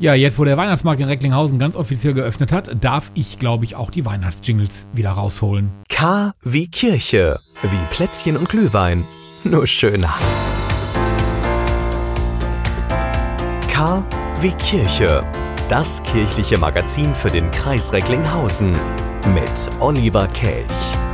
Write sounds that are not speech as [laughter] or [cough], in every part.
Ja, jetzt wo der Weihnachtsmarkt in Recklinghausen ganz offiziell geöffnet hat, darf ich, glaube ich, auch die Weihnachtsjingles wieder rausholen. K wie Kirche, wie Plätzchen und Glühwein, nur schöner. K wie Kirche, das kirchliche Magazin für den Kreis Recklinghausen mit Oliver Kelch.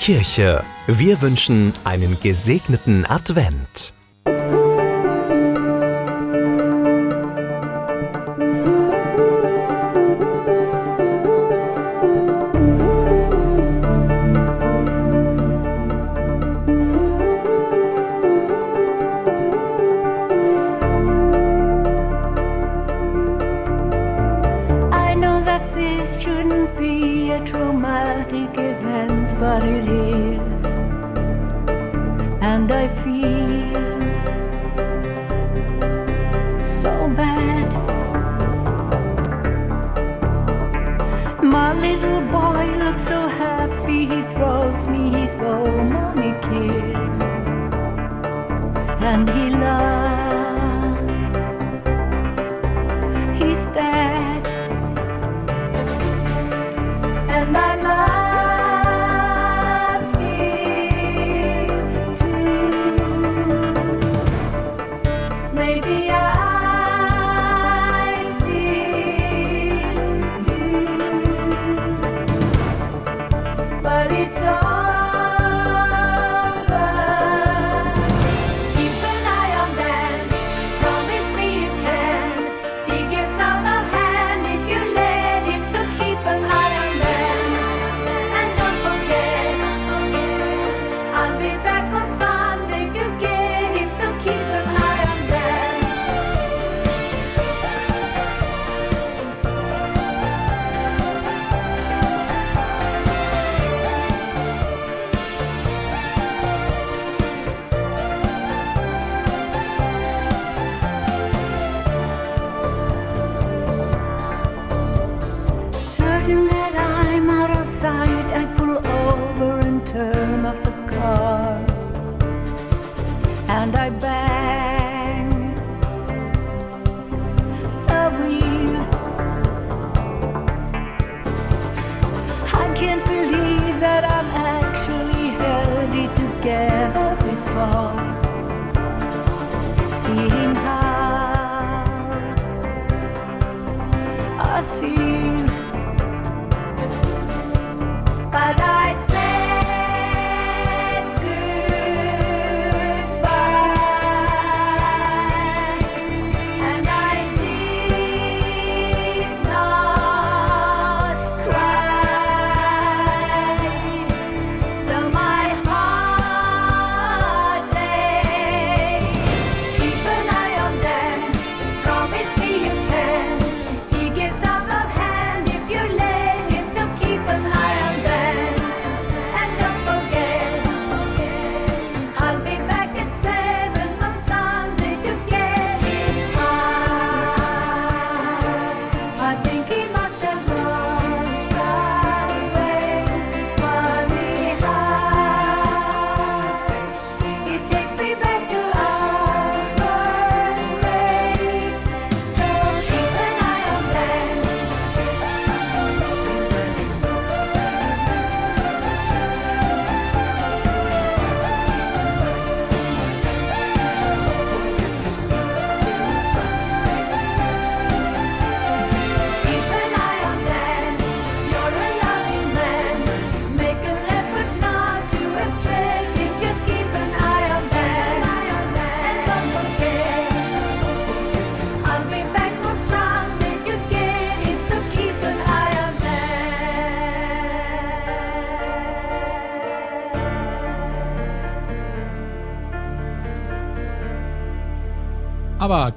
Kirche. Wir wünschen einen gesegneten Advent.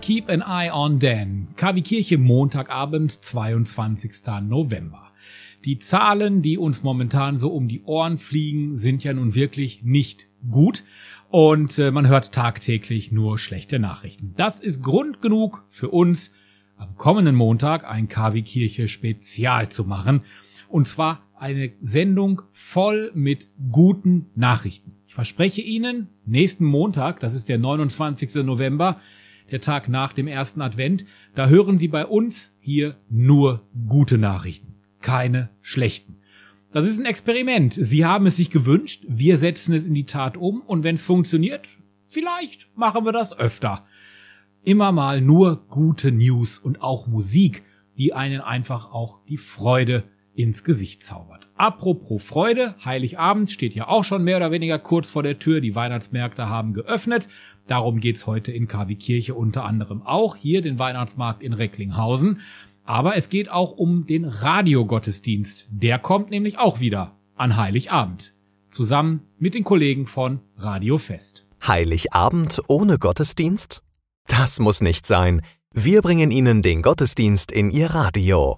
Keep an eye on Dan. KW Kirche Montagabend, 22. November. Die Zahlen, die uns momentan so um die Ohren fliegen, sind ja nun wirklich nicht gut. Und äh, man hört tagtäglich nur schlechte Nachrichten. Das ist Grund genug für uns, am kommenden Montag ein KW Kirche Spezial zu machen. Und zwar eine Sendung voll mit guten Nachrichten. Ich verspreche Ihnen, nächsten Montag, das ist der 29. November, der Tag nach dem ersten Advent, da hören Sie bei uns hier nur gute Nachrichten, keine schlechten. Das ist ein Experiment. Sie haben es sich gewünscht, wir setzen es in die Tat um und wenn es funktioniert, vielleicht machen wir das öfter. Immer mal nur gute News und auch Musik, die einen einfach auch die Freude ins Gesicht zaubert. Apropos Freude, Heiligabend steht ja auch schon mehr oder weniger kurz vor der Tür. Die Weihnachtsmärkte haben geöffnet. Darum geht's heute in KW Kirche unter anderem auch. Hier den Weihnachtsmarkt in Recklinghausen. Aber es geht auch um den Radiogottesdienst. Der kommt nämlich auch wieder an Heiligabend. Zusammen mit den Kollegen von Radio Fest. Heiligabend ohne Gottesdienst? Das muss nicht sein. Wir bringen Ihnen den Gottesdienst in Ihr Radio.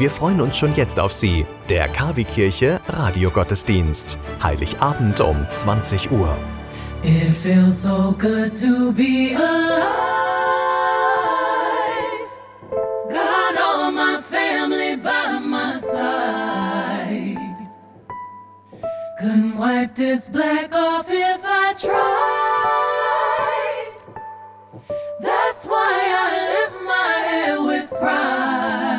Wir freuen uns schon jetzt auf Sie. Der KW Kirche Radiogottesdienst. Heiligabend um 20 Uhr. It feels so good to be alive. Got all my family by my side. Couldn't wipe this black off if I tried. That's why I lift my head with pride.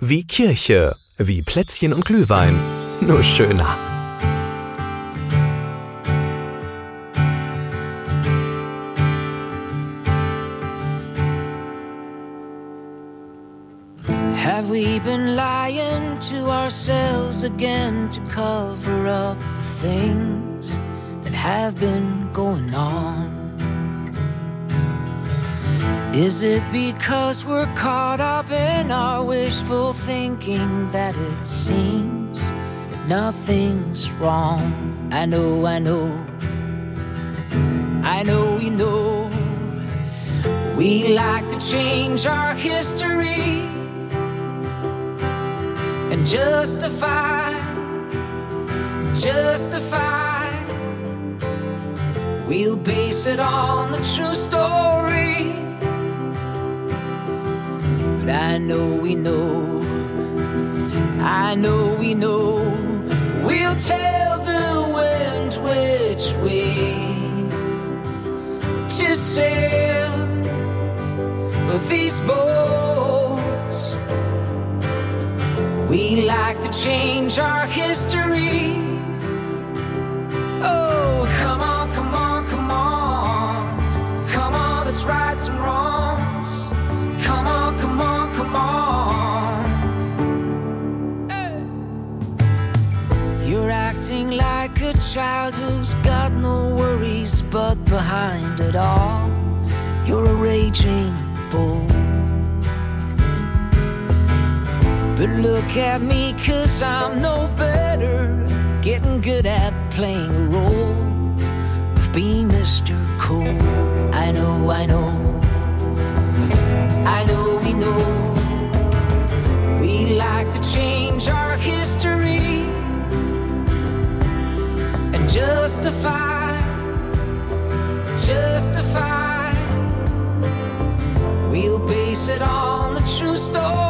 Wie Kirche, wie Plätzchen und Glühwein. Nur schöner. Have we been lying to ourselves again to cover up the things that have been going on? Is it because we're caught up in our wishful thinking that it seems nothing's wrong? I know, I know, I know we know. We like to change our history and justify, justify. We'll base it on the true story. I know we know, I know we know. We'll tell the wind which way to sail these boats. We like to change our history. Oh, come on, come on, child who's got no worries, but behind it all, you're a raging bull. But look at me, cause I'm no better. Getting good at playing a role of being Mr. Cool. I know, I know. I know, we know. We like to change our history justify, justify. We'll base it on the true story.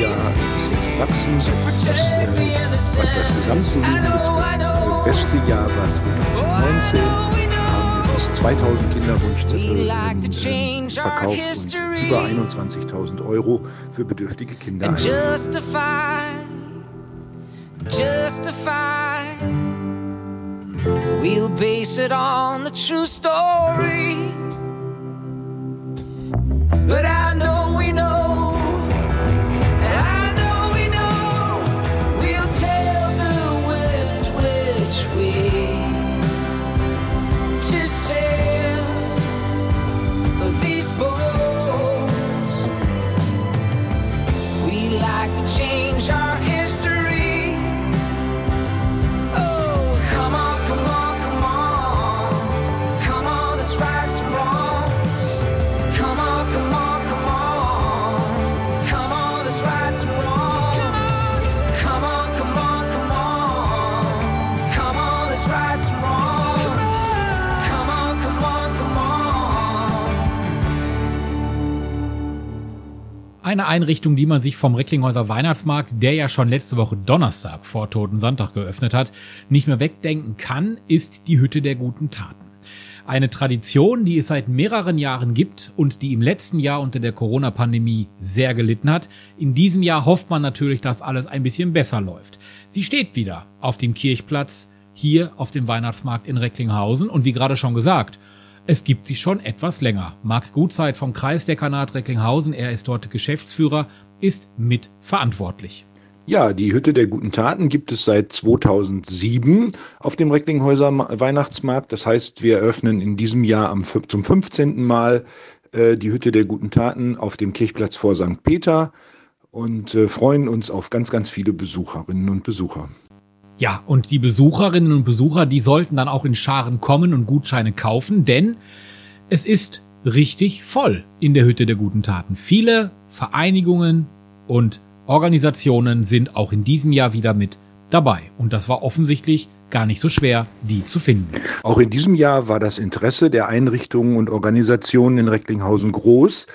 Jahr ein bisschen gewachsen. Das, äh, was das Gesamtvolumen betrifft, das beste Jahr war 2019. Da haben wir fast 2000 Kinderwunschzettel ähm, verkauft und über 21.000 Euro für bedürftige Kinder. justify, justify. We'll base it on the true story. But I know, Einrichtung, die man sich vom Recklinghäuser Weihnachtsmarkt, der ja schon letzte Woche Donnerstag vor Toten Sonntag geöffnet hat, nicht mehr wegdenken kann, ist die Hütte der guten Taten. Eine Tradition, die es seit mehreren Jahren gibt und die im letzten Jahr unter der Corona-Pandemie sehr gelitten hat. In diesem Jahr hofft man natürlich, dass alles ein bisschen besser läuft. Sie steht wieder auf dem Kirchplatz hier auf dem Weihnachtsmarkt in Recklinghausen und wie gerade schon gesagt, es gibt sie schon etwas länger. Marc Gutzeit vom Kreisdekanat Recklinghausen, er ist dort Geschäftsführer, ist mit verantwortlich. Ja, die Hütte der guten Taten gibt es seit 2007 auf dem Recklinghäuser Ma- Weihnachtsmarkt. Das heißt, wir eröffnen in diesem Jahr am, zum 15. Mal äh, die Hütte der guten Taten auf dem Kirchplatz vor St. Peter und äh, freuen uns auf ganz, ganz viele Besucherinnen und Besucher. Ja, und die Besucherinnen und Besucher, die sollten dann auch in Scharen kommen und Gutscheine kaufen, denn es ist richtig voll in der Hütte der guten Taten. Viele Vereinigungen und Organisationen sind auch in diesem Jahr wieder mit dabei. Und das war offensichtlich gar nicht so schwer, die zu finden. Auch in diesem Jahr war das Interesse der Einrichtungen und Organisationen in Recklinghausen groß.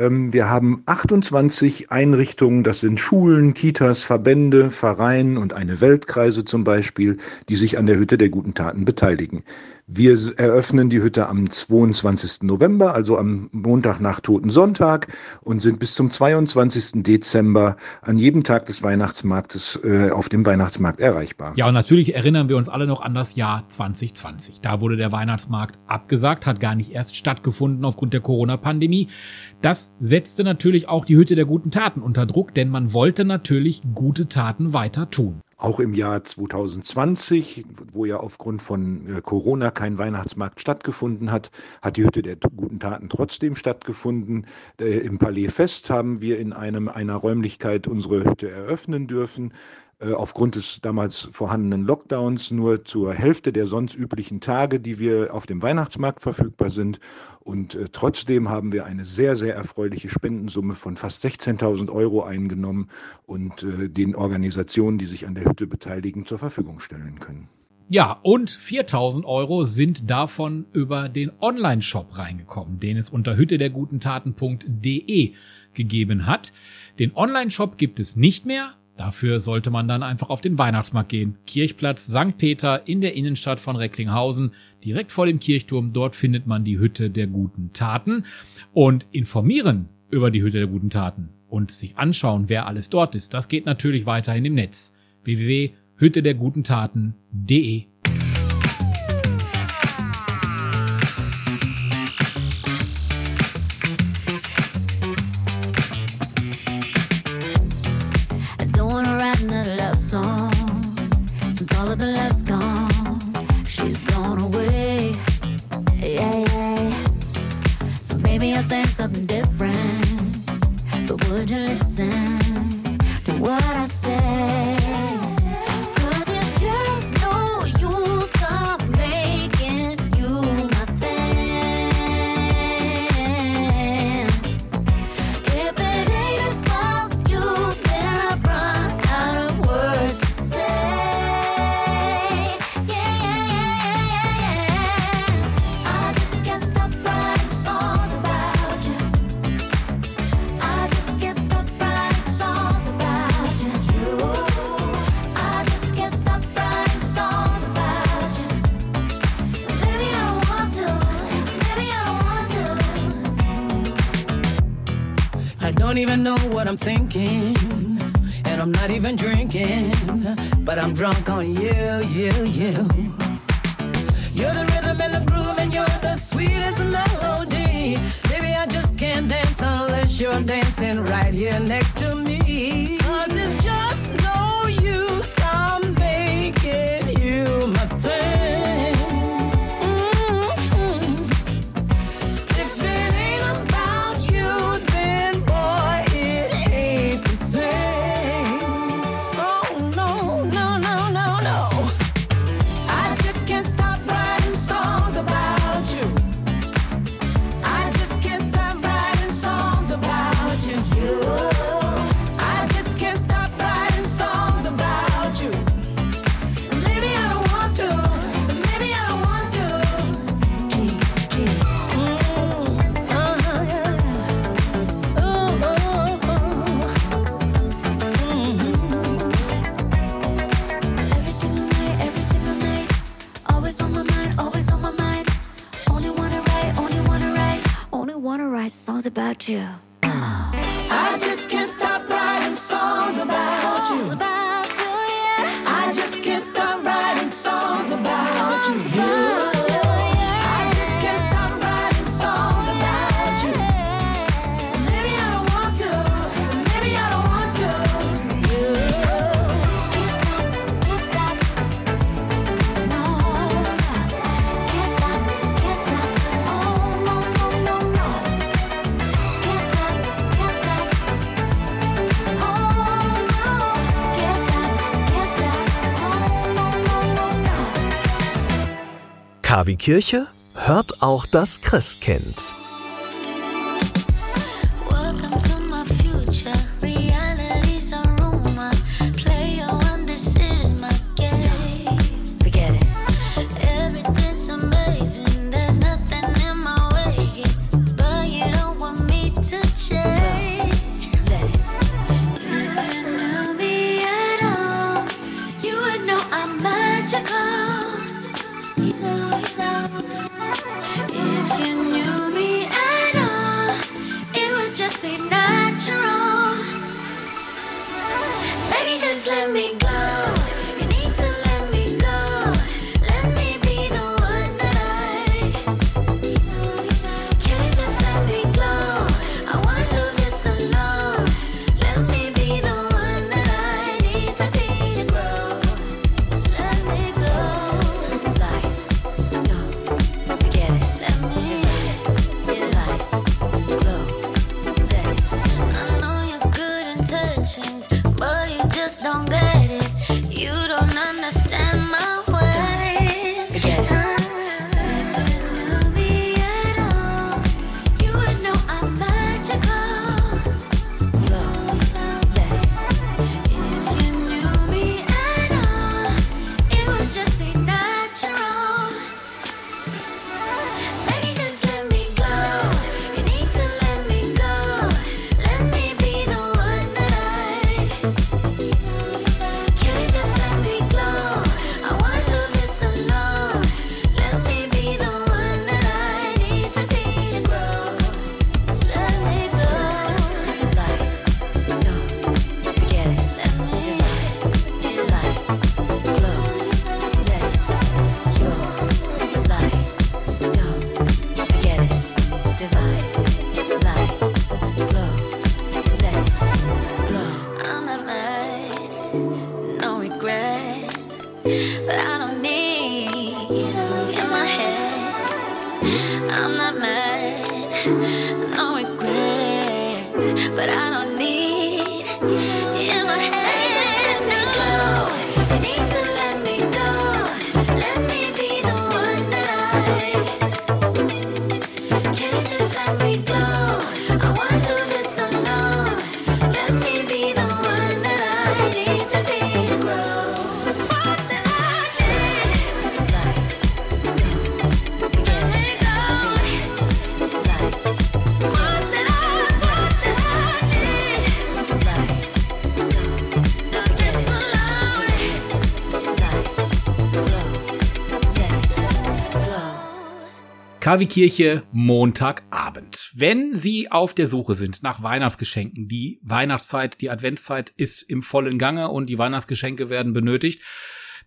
Ähm, Wir haben 28 Einrichtungen, das sind Schulen, Kitas, Verbände, Vereine und eine Weltkreise zum Beispiel, die sich an der Hütte der guten Taten beteiligen. Wir eröffnen die Hütte am 22. November, also am Montag nach Toten Sonntag und sind bis zum 22. Dezember an jedem Tag des Weihnachtsmarktes äh, auf dem Weihnachtsmarkt erreichbar. Ja, und natürlich erinnern wir uns alle noch an das Jahr 2020. Da wurde der Weihnachtsmarkt abgesagt, hat gar nicht erst stattgefunden aufgrund der Corona-Pandemie. Das setzte natürlich auch die Hütte der guten Taten unter Druck, denn man wollte natürlich gute Taten weiter tun. Auch im Jahr 2020, wo ja aufgrund von äh, Corona kein Weihnachtsmarkt stattgefunden hat, hat die Hütte der guten Taten trotzdem stattgefunden. Äh, Im Palais Fest haben wir in einem, einer Räumlichkeit unsere Hütte eröffnen dürfen. Äh, Aufgrund des damals vorhandenen Lockdowns nur zur Hälfte der sonst üblichen Tage, die wir auf dem Weihnachtsmarkt verfügbar sind. Und äh, trotzdem haben wir eine sehr, sehr erfreuliche Spendensumme von fast 16.000 Euro eingenommen und äh, den Organisationen, die sich an der Hütte beteiligen, zur Verfügung stellen können. Ja, und 4000 Euro sind davon über den Online-Shop reingekommen, den es unter hüttedergutentaten.de gegeben hat. Den Online-Shop gibt es nicht mehr. Dafür sollte man dann einfach auf den Weihnachtsmarkt gehen. Kirchplatz St. Peter in der Innenstadt von Recklinghausen, direkt vor dem Kirchturm. Dort findet man die Hütte der guten Taten. Und informieren über die Hütte der guten Taten und sich anschauen, wer alles dort ist, das geht natürlich weiterhin im Netz. www.hüttedergutentaten.de I'm thinking, and I'm not even drinking, but I'm drunk on you, you, you. Kirche hört auch das Christkind. KW Kirche Montagabend. Wenn Sie auf der Suche sind nach Weihnachtsgeschenken, die Weihnachtszeit, die Adventszeit ist im vollen Gange und die Weihnachtsgeschenke werden benötigt,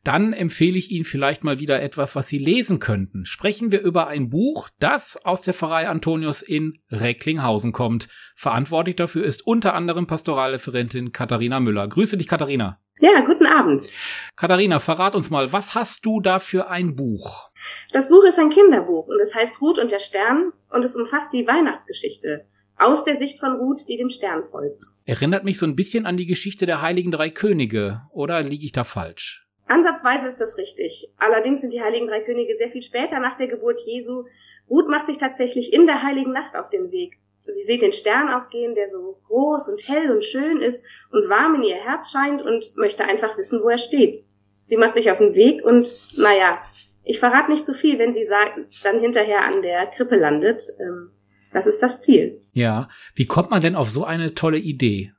dann empfehle ich Ihnen vielleicht mal wieder etwas, was Sie lesen könnten. Sprechen wir über ein Buch, das aus der Pfarrei Antonius in Recklinghausen kommt. Verantwortlich dafür ist unter anderem Pastoralreferentin Katharina Müller. Grüße dich, Katharina. Ja, guten Abend. Katharina, verrat uns mal, was hast du da für ein Buch? Das Buch ist ein Kinderbuch und es heißt Ruth und der Stern und es umfasst die Weihnachtsgeschichte aus der Sicht von Ruth, die dem Stern folgt. Erinnert mich so ein bisschen an die Geschichte der Heiligen Drei Könige, oder liege ich da falsch? Ansatzweise ist das richtig. Allerdings sind die Heiligen Drei Könige sehr viel später nach der Geburt Jesu. Ruth macht sich tatsächlich in der Heiligen Nacht auf den Weg. Sie sieht den Stern aufgehen, der so groß und hell und schön ist und warm in ihr Herz scheint und möchte einfach wissen, wo er steht. Sie macht sich auf den Weg und, naja, ich verrate nicht zu viel, wenn sie sagt, dann hinterher an der Krippe landet. Ähm, das ist das Ziel. Ja. Wie kommt man denn auf so eine tolle Idee?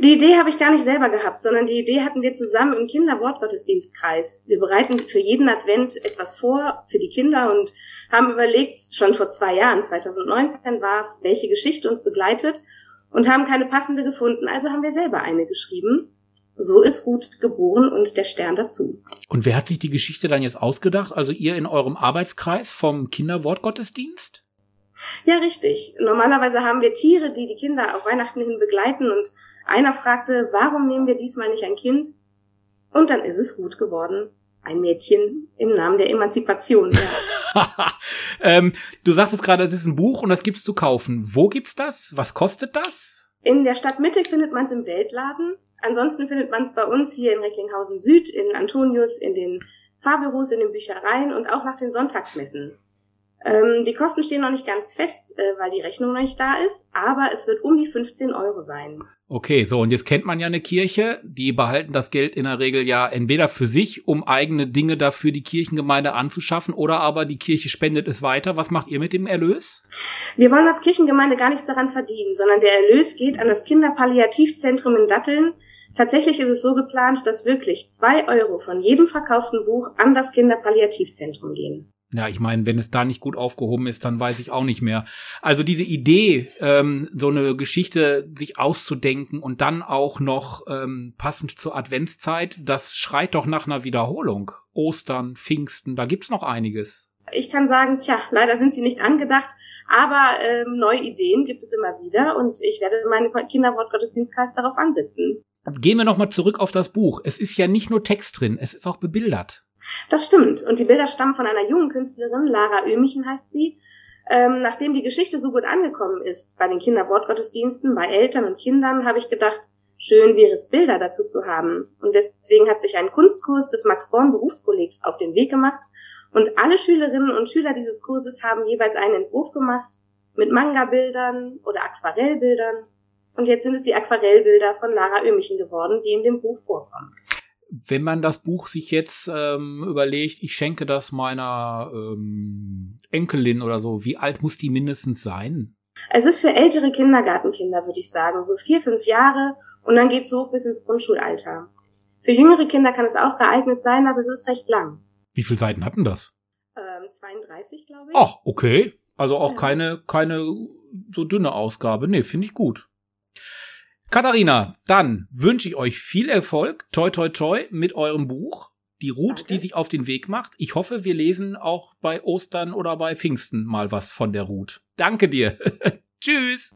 Die Idee habe ich gar nicht selber gehabt, sondern die Idee hatten wir zusammen im Kinderwortgottesdienstkreis. Wir bereiten für jeden Advent etwas vor für die Kinder und haben überlegt, schon vor zwei Jahren, 2019 war es, welche Geschichte uns begleitet und haben keine passende gefunden, also haben wir selber eine geschrieben. So ist Ruth geboren und der Stern dazu. Und wer hat sich die Geschichte dann jetzt ausgedacht? Also ihr in eurem Arbeitskreis vom Kinderwortgottesdienst? Ja, richtig. Normalerweise haben wir Tiere, die die Kinder auf Weihnachten hin begleiten und einer fragte, warum nehmen wir diesmal nicht ein Kind? Und dann ist es Ruth geworden. Ein Mädchen im Namen der Emanzipation. Ja. [laughs] ähm, du sagtest gerade, es ist ein Buch und das gibt's zu kaufen. Wo gibt's das? Was kostet das? In der Stadtmitte findet man es im Weltladen. Ansonsten findet man es bei uns hier in Recklinghausen Süd, in Antonius, in den Fahrbüros in den Büchereien und auch nach den Sonntagsmessen. Ähm, die Kosten stehen noch nicht ganz fest, äh, weil die Rechnung noch nicht da ist, aber es wird um die 15 Euro sein. Okay, so, und jetzt kennt man ja eine Kirche, die behalten das Geld in der Regel ja entweder für sich, um eigene Dinge dafür die Kirchengemeinde anzuschaffen, oder aber die Kirche spendet es weiter. Was macht ihr mit dem Erlös? Wir wollen als Kirchengemeinde gar nichts daran verdienen, sondern der Erlös geht an das Kinderpalliativzentrum in Datteln. Tatsächlich ist es so geplant, dass wirklich zwei Euro von jedem verkauften Buch an das Kinderpalliativzentrum gehen. Ja, ich meine, wenn es da nicht gut aufgehoben ist, dann weiß ich auch nicht mehr. Also diese Idee, ähm, so eine Geschichte sich auszudenken und dann auch noch ähm, passend zur Adventszeit, das schreit doch nach einer Wiederholung. Ostern, Pfingsten, da gibt's noch einiges. Ich kann sagen, tja, leider sind sie nicht angedacht, aber ähm, neue Ideen gibt es immer wieder und ich werde meinen Kinderwortgottesdienstkreis darauf ansetzen. Gehen wir nochmal zurück auf das Buch. Es ist ja nicht nur Text drin, es ist auch bebildert. Das stimmt. Und die Bilder stammen von einer jungen Künstlerin, Lara Ömichen heißt sie. Ähm, nachdem die Geschichte so gut angekommen ist bei den Kinderwortgottesdiensten, bei Eltern und Kindern, habe ich gedacht, schön wäre es, Bilder dazu zu haben. Und deswegen hat sich ein Kunstkurs des Max Born Berufskollegs auf den Weg gemacht und alle Schülerinnen und Schüler dieses Kurses haben jeweils einen Entwurf gemacht mit Manga-Bildern oder Aquarellbildern. Und jetzt sind es die Aquarellbilder von Lara Ömichen geworden, die in dem Buch vorkommen. Wenn man das Buch sich jetzt ähm, überlegt, ich schenke das meiner ähm, Enkelin oder so, wie alt muss die mindestens sein? Es ist für ältere Kindergartenkinder, würde ich sagen, so vier, fünf Jahre und dann geht's hoch bis ins Grundschulalter. Für jüngere Kinder kann es auch geeignet sein, aber es ist recht lang. Wie viele Seiten hatten das? Ähm, 32, glaube ich. Ach, okay. Also auch Ja. keine, keine so dünne Ausgabe. Nee, finde ich gut. Katharina, dann wünsche ich euch viel Erfolg, toi toi toi, mit eurem Buch. Die Ruth, Danke. die sich auf den Weg macht. Ich hoffe, wir lesen auch bei Ostern oder bei Pfingsten mal was von der Ruth. Danke dir. [laughs] Tschüss.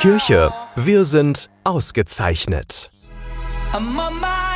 Kirche, wir sind ausgezeichnet. Mama.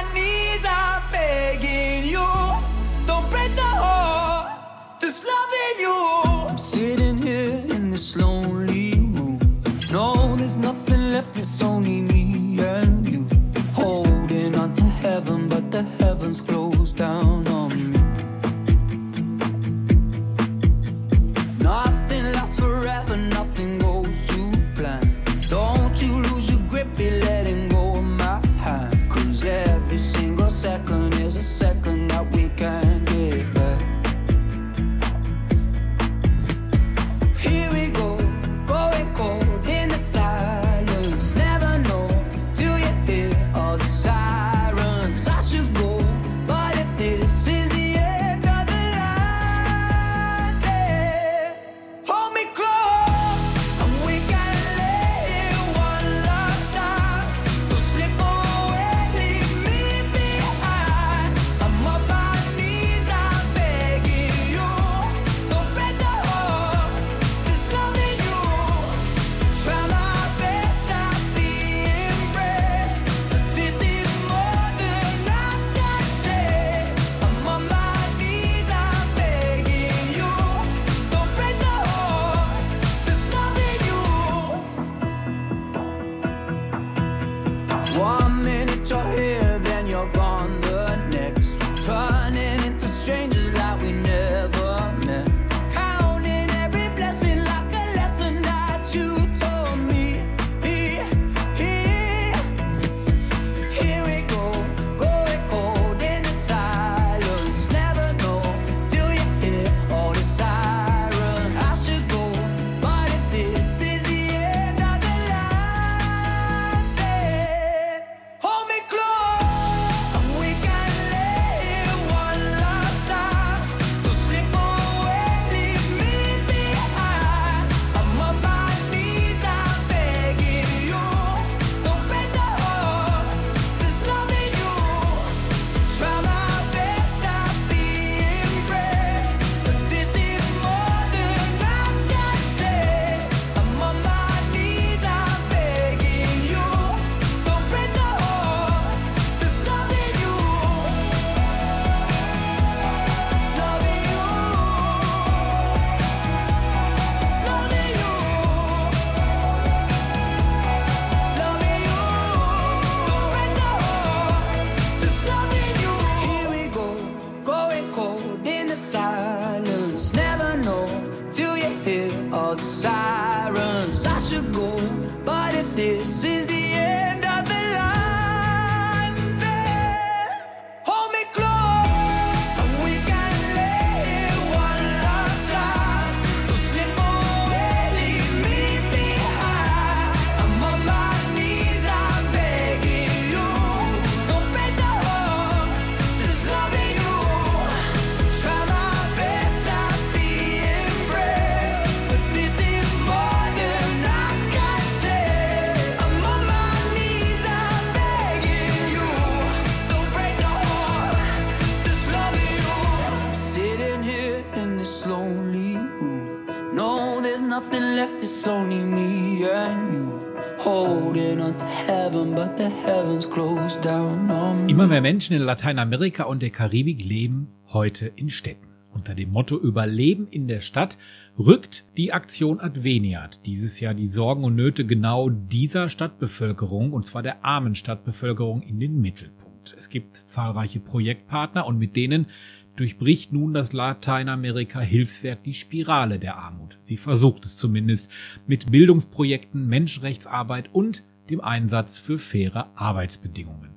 Menschen in Lateinamerika und der Karibik leben heute in Städten. Unter dem Motto Überleben in der Stadt rückt die Aktion Adveniat dieses Jahr die Sorgen und Nöte genau dieser Stadtbevölkerung, und zwar der armen Stadtbevölkerung, in den Mittelpunkt. Es gibt zahlreiche Projektpartner und mit denen durchbricht nun das Lateinamerika Hilfswerk die Spirale der Armut. Sie versucht es zumindest mit Bildungsprojekten, Menschenrechtsarbeit und dem Einsatz für faire Arbeitsbedingungen.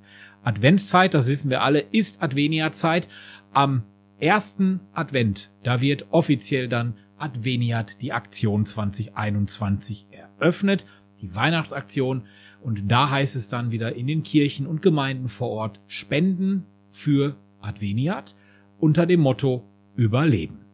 Adventszeit, das wissen wir alle, ist Adveniatzeit. Am ersten Advent, da wird offiziell dann Adveniat die Aktion 2021 eröffnet, die Weihnachtsaktion. Und da heißt es dann wieder in den Kirchen und Gemeinden vor Ort Spenden für Adveniat unter dem Motto Überleben.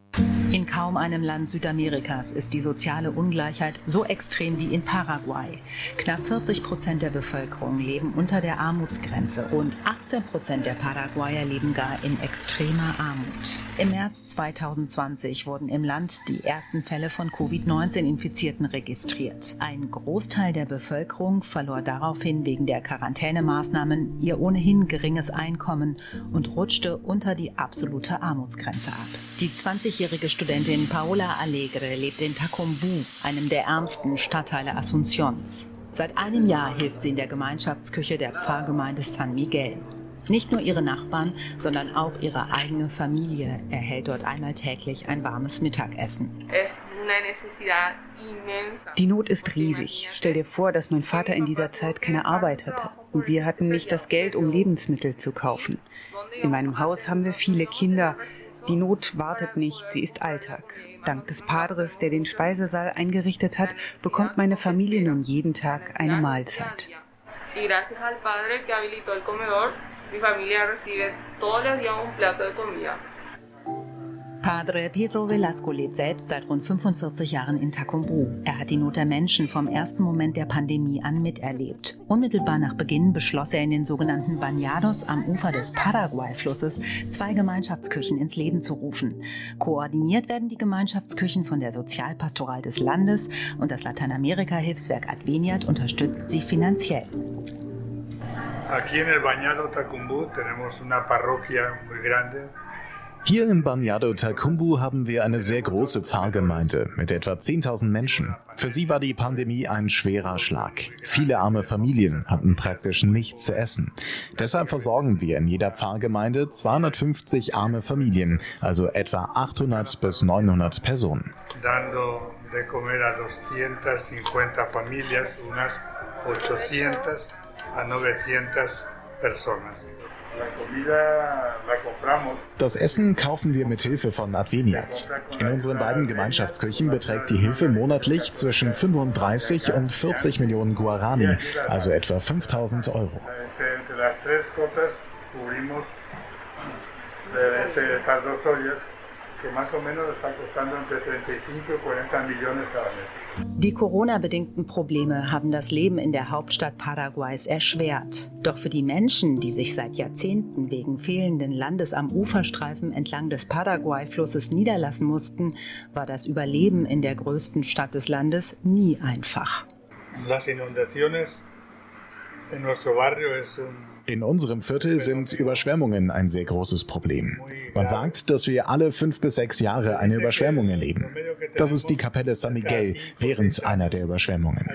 In kaum einem Land Südamerikas ist die soziale Ungleichheit so extrem wie in Paraguay. Knapp 40 Prozent der Bevölkerung leben unter der Armutsgrenze und 18 Prozent der Paraguayer leben gar in extremer Armut. Im März 2020 wurden im Land die ersten Fälle von Covid-19-Infizierten registriert. Ein Großteil der Bevölkerung verlor daraufhin wegen der Quarantänemaßnahmen ihr ohnehin geringes Einkommen und rutschte unter die absolute Armutsgrenze ab. Die 20-jährige Studentin Paola Alegre lebt in Tacumbu, einem der ärmsten Stadtteile Asuncions. Seit einem Jahr hilft sie in der Gemeinschaftsküche der Pfarrgemeinde San Miguel. Nicht nur ihre Nachbarn, sondern auch ihre eigene Familie erhält dort einmal täglich ein warmes Mittagessen. Die Not ist riesig. Stell dir vor, dass mein Vater in dieser Zeit keine Arbeit hatte und wir hatten nicht das Geld, um Lebensmittel zu kaufen. In meinem Haus haben wir viele Kinder. Die Not wartet nicht, sie ist Alltag. Dank des Padres, der den Speisesaal eingerichtet hat, bekommt meine Familie nun jeden Tag eine Mahlzeit. Gracias al padre que habilitó el comedor, mi familia recibe todos los días un plato de comida. Padre Pedro Velasco lebt selbst seit rund 45 Jahren in Tacumbu. Er hat die Not der Menschen vom ersten Moment der Pandemie an miterlebt. Unmittelbar nach Beginn beschloss er in den sogenannten Bañados am Ufer des Paraguay-Flusses zwei Gemeinschaftsküchen ins Leben zu rufen. Koordiniert werden die Gemeinschaftsküchen von der Sozialpastoral des Landes und das Lateinamerika-Hilfswerk Adveniat unterstützt sie finanziell. Aquí en el Bañado Tacumbú tenemos una parroquia muy grande. Hier im Banyado Takumbu haben wir eine sehr große Pfarrgemeinde mit etwa 10.000 Menschen. Für sie war die Pandemie ein schwerer Schlag. Viele arme Familien hatten praktisch nichts zu essen. Deshalb versorgen wir in jeder Pfarrgemeinde 250 arme Familien, also etwa 800 bis 900 Personen. dando de comer a 250 familias, unas 800 a 900 personas. Das Essen kaufen wir mit Hilfe von Adveniat. In unseren beiden Gemeinschaftsküchen beträgt die Hilfe monatlich zwischen 35 und 40 Millionen Guarani, also etwa 5000 Euro. Entre, entre las tres cosas cubrimos de, entre estas dos ollas que más o menos están costando entre 35 y 40 millones cada mes. Die Corona-bedingten Probleme haben das Leben in der Hauptstadt Paraguays erschwert. Doch für die Menschen, die sich seit Jahrzehnten wegen fehlenden Landes am Uferstreifen entlang des Paraguay-Flusses niederlassen mussten, war das Überleben in der größten Stadt des Landes nie einfach. Las inundaciones en nuestro barrio es un In unserem Viertel sind Überschwemmungen ein sehr großes Problem. Man sagt, dass wir alle fünf bis sechs Jahre eine Überschwemmung erleben. Das ist die Kapelle San Miguel während einer der Überschwemmungen.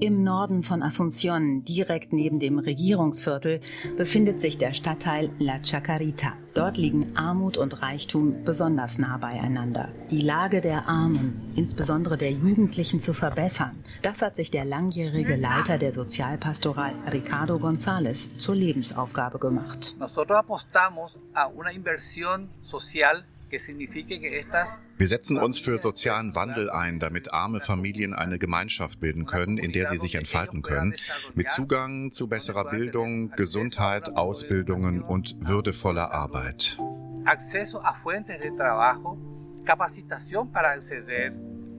Im Norden von Asunción, direkt neben dem Regierungsviertel, befindet sich der Stadtteil La Chacarita. Dort liegen Armut und Reichtum besonders nah beieinander. Die Lage der Armen, insbesondere der Jugendlichen, zu verbessern, das hat sich der langjährige Leiter der Sozialpastoral Ricardo González zur Lebensaufgabe gemacht. Nosotros apostamos a una inversión social Wir setzen uns für sozialen Wandel ein, damit arme Familien eine Gemeinschaft bilden können, in der sie sich entfalten können, mit Zugang zu besserer Bildung, Gesundheit, Ausbildungen und würdevoller Arbeit. acceso a fuentes de trabajo, capacitación para acceder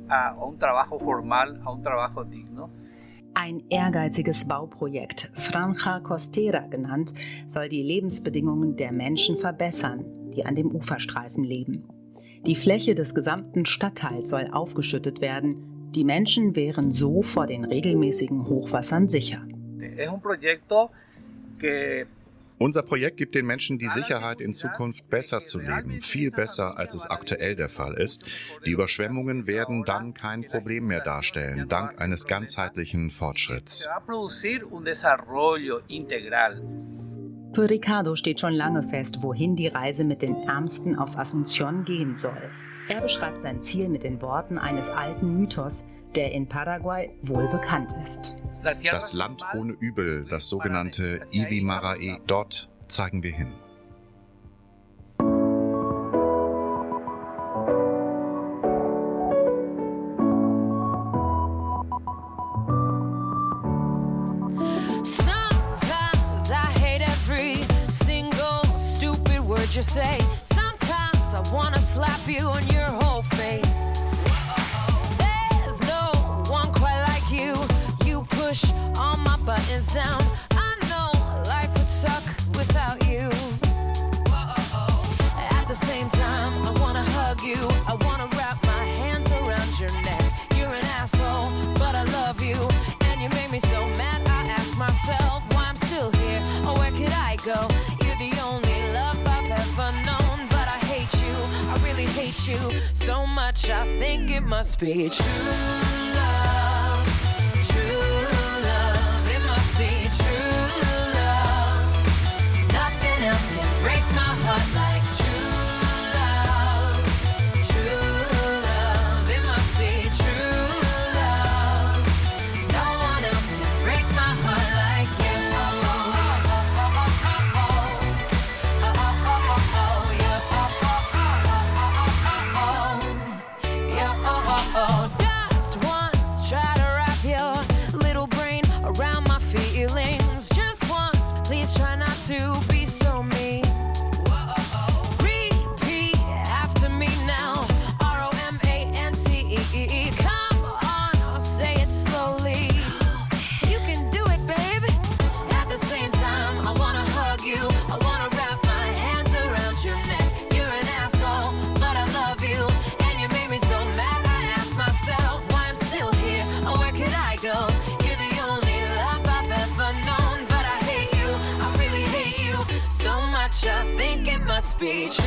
a, a un trabajo formal, a un trabajo digno. Ein ehrgeiziges Bauprojekt, Franja Costera genannt, soll die Lebensbedingungen der Menschen verbessern, die an dem Uferstreifen leben. Die Fläche des gesamten Stadtteils soll aufgeschüttet werden. Die Menschen wären so vor den regelmäßigen Hochwassern sicher. Es un proyecto que Unser Projekt gibt den Menschen die Sicherheit, in Zukunft besser zu leben, viel besser, als es aktuell der Fall ist. Die Überschwemmungen werden dann kein Problem mehr darstellen, dank eines ganzheitlichen Fortschritts. Für Ricardo steht schon lange fest, wohin die Reise mit den Ärmsten aus Asunción gehen soll. Er beschreibt sein Ziel mit den Worten eines alten Mythos, der in Paraguay wohl bekannt ist. Das Land ohne Übel, das sogenannte Ivi Marae, dort zeigen wir hin. you say. Sometimes I wanna slap you on your whole face. push all my buttons down. I know life would suck without you. At the same time, I wanna hug you. I wanna wrap my hands around your neck. You're an asshole, but I love you. And you made me so mad, I ask myself why I'm still here. Oh, where could I go? You're the only love I've ever known, but I hate you. I really hate you so much. I think it must be true love. beach.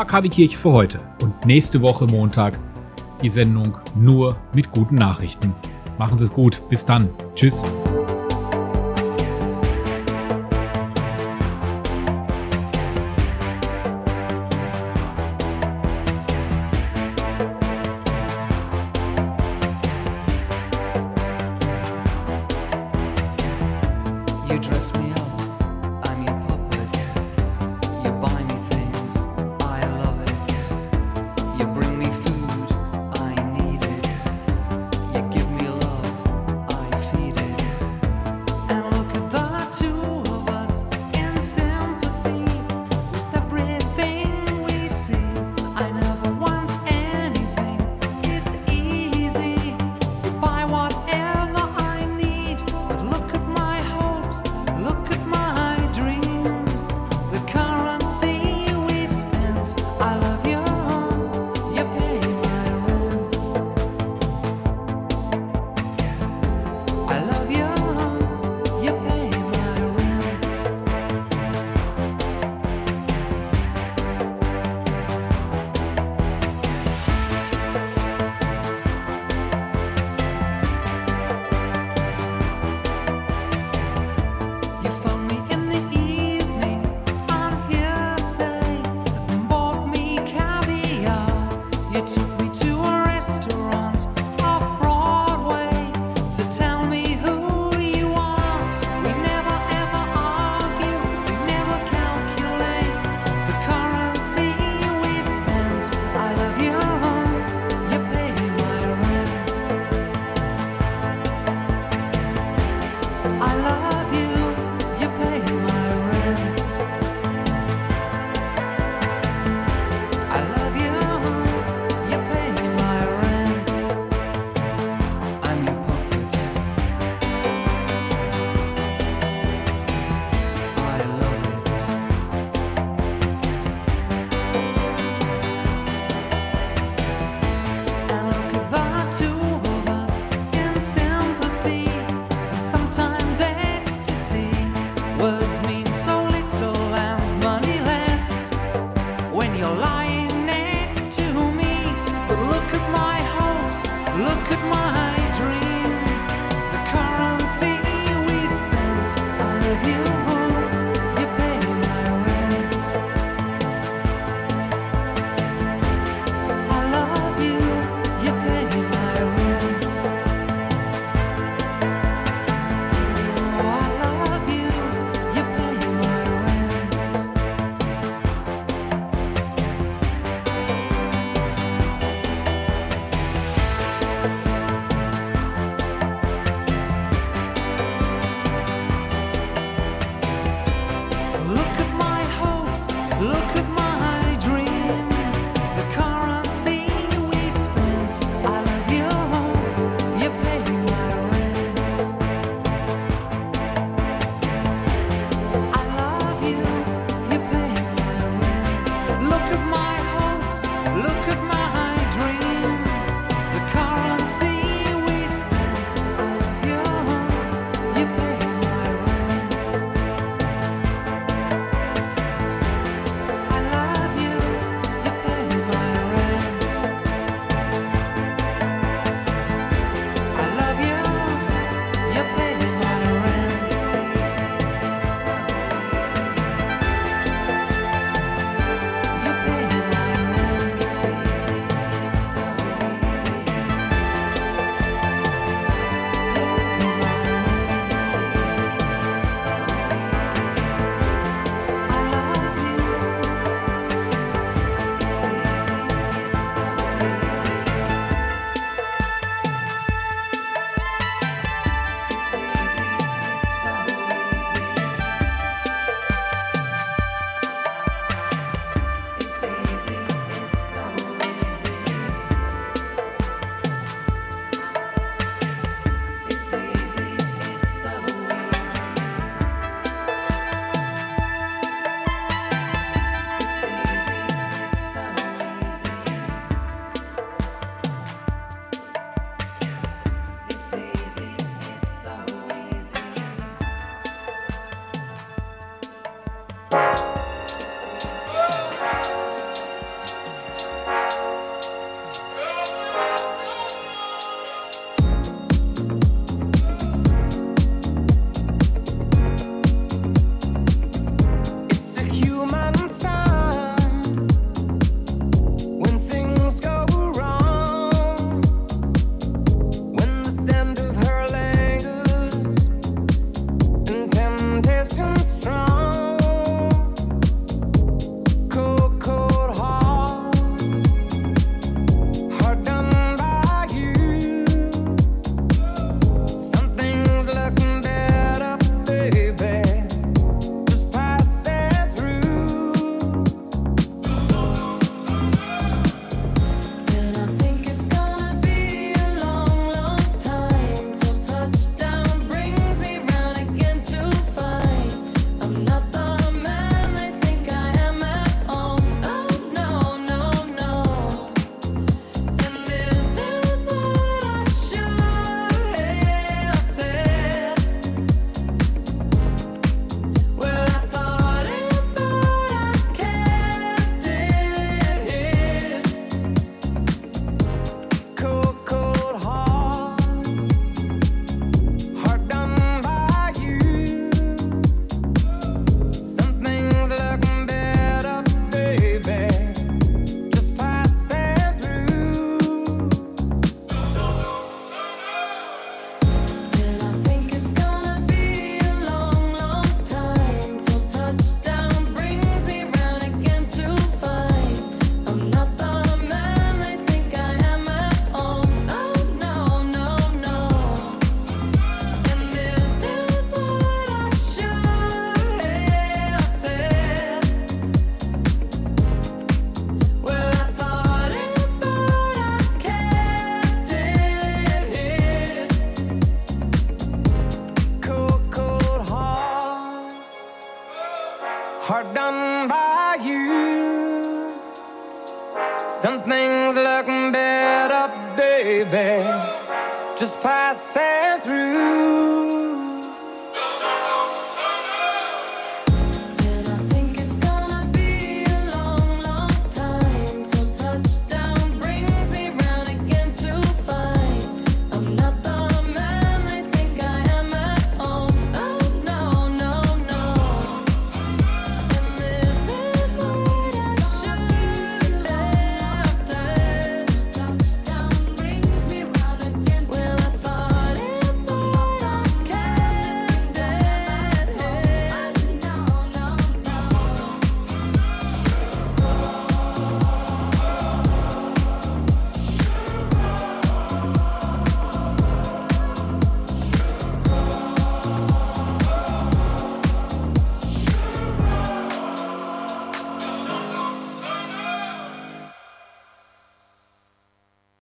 war KB Kirche für heute. Und nächste Woche Montag die Sendung nur mit guten Nachrichten. Machen Sie es gut. Bis dann. Tschüss.